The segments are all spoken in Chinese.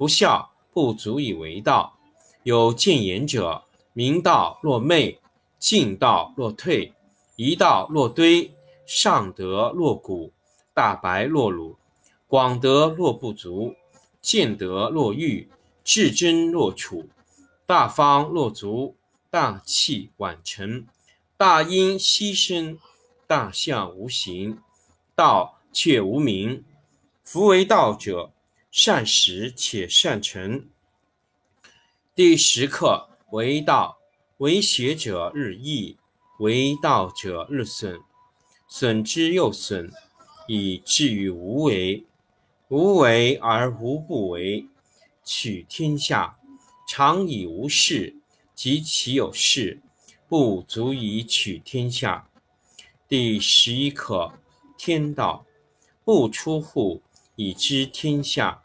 不孝，不足以为道。有见言者。明道若昧，进道若退，一道若堆，上德若谷，大白若鲁，广德若不足，见德若愚，至真若楚，大方若足，大器晚成，大音希声，大象无形，道却无名。夫为道者，善始且善成。第十课。为道，为学者日益，为道者日损，损之又损，以至于无为。无为而无不为，取天下常以无事，及其有事，不足以取天下。第十一课：天道，不出户，以知天下；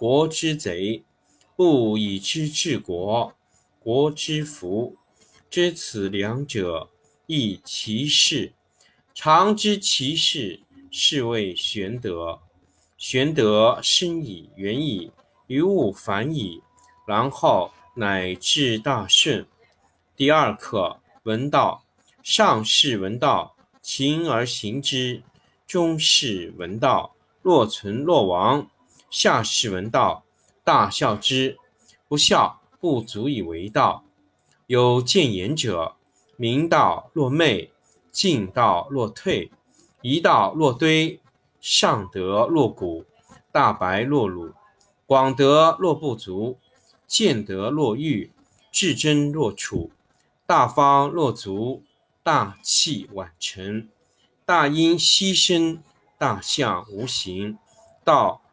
国之贼；不以知治国，国之福，知此两者，亦其事。常知其事，是谓玄德。玄德深以远矣，于物反矣，然后乃至大顺。第二课闻道，上士闻道，勤而行之；中士闻道，若存若亡；下士闻道，大笑之。不孝。不足以为道。有见言者：明道若昧，进道若退，一道若堆，上德若谷，大白若鲁，广德若不足，见德若愚，至真若楚，大方若足，大器晚成。大音希声，大象无形，道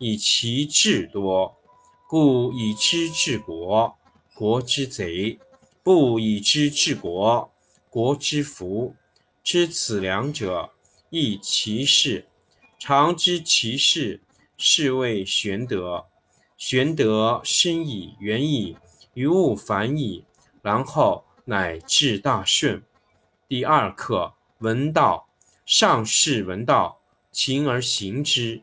以其智多。故以知治国，国之贼；不以知治国，国之福。知此两者，亦其事。常知其事，是谓玄德。玄德深矣，远矣，于物反矣，然后乃至大顺。第二课。闻道，上士闻道，勤而行之；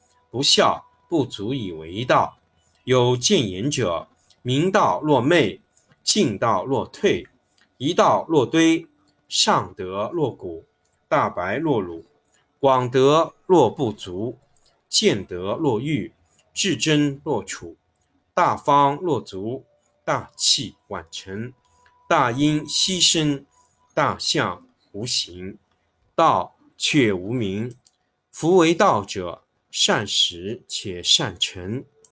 不孝，不足以为道。有见言者，明道若昧，进道若退，一道若堆。上德若谷，大白若鲁，广德若不足，见德若愚，至真若楚。大方若足，大器晚成。大音希声。大象无形，道却无名。夫为道者，善始且善成。